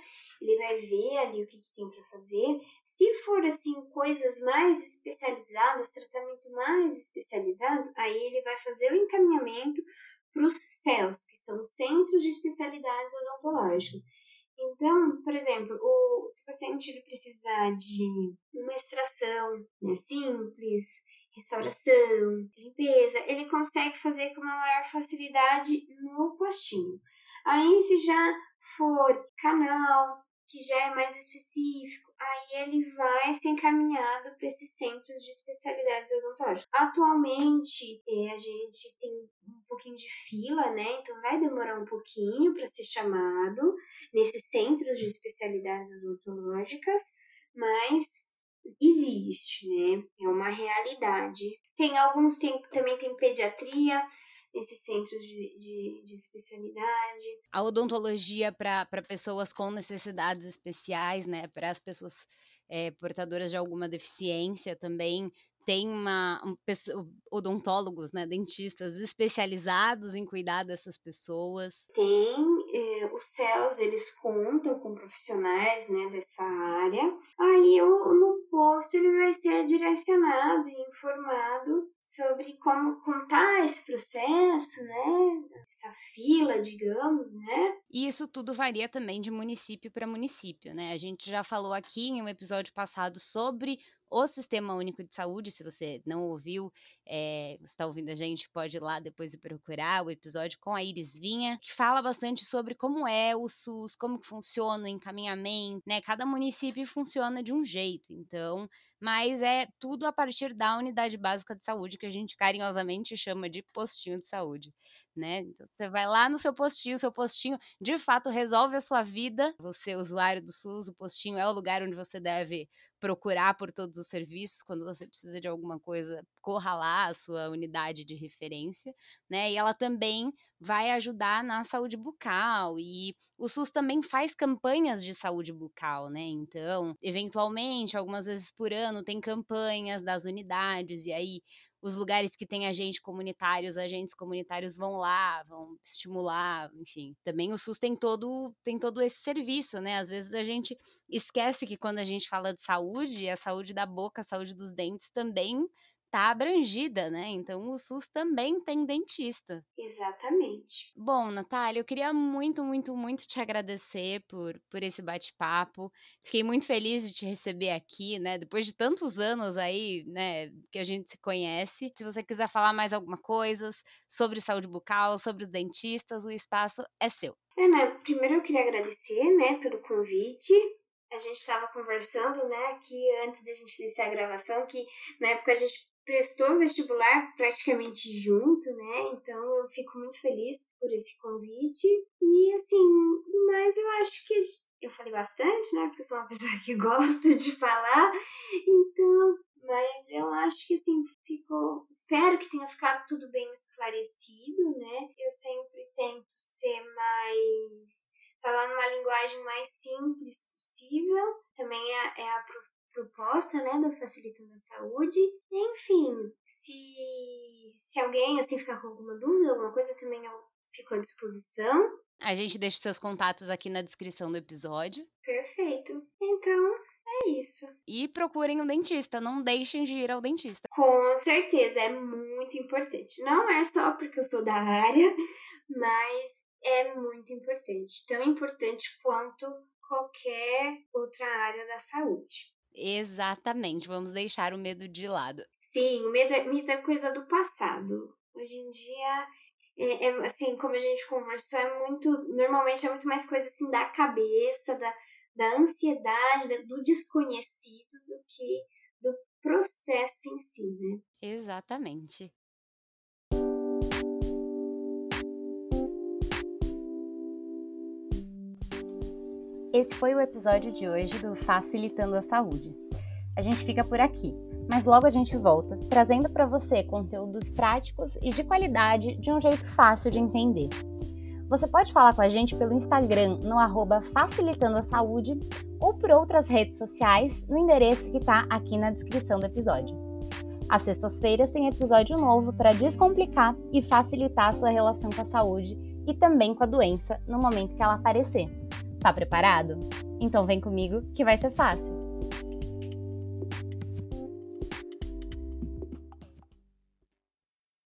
ele vai ver ali o que, que tem para fazer. Se for assim coisas mais especializadas, tratamento mais especializado, aí ele vai fazer o encaminhamento para os CELS, que são os Centros de Especialidades Odontológicas. Então, por exemplo, o, se o paciente ele precisar de uma extração né, simples, restauração, limpeza, ele consegue fazer com uma maior facilidade no postinho. Aí, se já for canal, que já é mais específico, aí ele vai ser encaminhado para esses centros de especialidades odontológicas. Atualmente, é, a gente tem um pouquinho de fila, né? Então vai demorar um pouquinho para ser chamado nesses centros de especialidades odontológicas, mas existe, né? É uma realidade. Tem alguns, tem, também tem pediatria, nesses centros de, de, de, especialidade. A odontologia para pessoas com necessidades especiais, né? Para as pessoas é, portadoras de alguma deficiência também tem uma um, odontólogos, né, dentistas especializados em cuidar dessas pessoas. Tem eh, os CELS, eles contam com profissionais, né, dessa área. Aí o, no posto ele vai ser direcionado e informado sobre como contar esse processo, né? Essa fila, digamos, né? E isso tudo varia também de município para município, né? A gente já falou aqui em um episódio passado sobre o Sistema Único de Saúde. Se você não ouviu, é, está ouvindo a gente, pode ir lá depois e procurar o episódio com a Iris Vinha, que fala bastante sobre como é o SUS, como funciona o encaminhamento, né? Cada município funciona de um jeito, então, mas é tudo a partir da unidade básica de saúde que a gente carinhosamente chama de postinho de saúde né? Então, você vai lá no seu postinho, seu postinho de fato resolve a sua vida. Você, usuário do SUS, o postinho é o lugar onde você deve procurar por todos os serviços. Quando você precisa de alguma coisa, corra lá a sua unidade de referência, né? E ela também vai ajudar na saúde bucal e o SUS também faz campanhas de saúde bucal, né? Então, eventualmente, algumas vezes por ano, tem campanhas das unidades, e aí os lugares que tem agentes comunitários, agentes comunitários vão lá, vão estimular, enfim. Também o SUS tem todo, tem todo esse serviço, né? Às vezes a gente esquece que quando a gente fala de saúde, a saúde da boca, a saúde dos dentes também está abrangida, né? Então o SUS também tem dentista. Exatamente. Bom, Natália, eu queria muito, muito, muito te agradecer por, por esse bate-papo. Fiquei muito feliz de te receber aqui, né? Depois de tantos anos aí, né, que a gente se conhece. Se você quiser falar mais alguma coisa sobre saúde bucal, sobre os dentistas, o espaço é seu. É, né? Primeiro eu queria agradecer, né, pelo convite a gente estava conversando, né, aqui antes da gente iniciar a gravação, que na época a gente prestou vestibular praticamente junto, né? Então eu fico muito feliz por esse convite. E assim, no mais eu acho que eu falei bastante, né? Porque eu sou uma pessoa que gosta de falar. Então, mas eu acho que assim ficou. Espero que tenha ficado tudo bem esclarecido, né? Eu sempre tento ser mais. falar numa linguagem mais simples possível. Também é, é a proposta, né, do Facilitando a Saúde. Enfim, se, se alguém assim ficar com alguma dúvida, alguma coisa, também eu fico à disposição. A gente deixa seus contatos aqui na descrição do episódio. Perfeito. Então, é isso. E procurem um dentista, não deixem de ir ao dentista. Com certeza, é muito importante. Não é só porque eu sou da área, mas é muito importante, tão importante quanto qualquer outra área da saúde. Exatamente, vamos deixar o medo de lado. Sim, o medo é, medo é coisa do passado. Hoje em dia, é, é, assim, como a gente conversou, é muito. Normalmente é muito mais coisa assim da cabeça, da, da ansiedade, da, do desconhecido do que do processo em si, né? Exatamente. Esse foi o episódio de hoje do Facilitando a Saúde. A gente fica por aqui, mas logo a gente volta, trazendo para você conteúdos práticos e de qualidade de um jeito fácil de entender. Você pode falar com a gente pelo Instagram no arroba Facilitando a Saúde ou por outras redes sociais no endereço que está aqui na descrição do episódio. Às sextas-feiras tem episódio novo para descomplicar e facilitar a sua relação com a saúde e também com a doença no momento que ela aparecer. Tá preparado? Então vem comigo que vai ser fácil.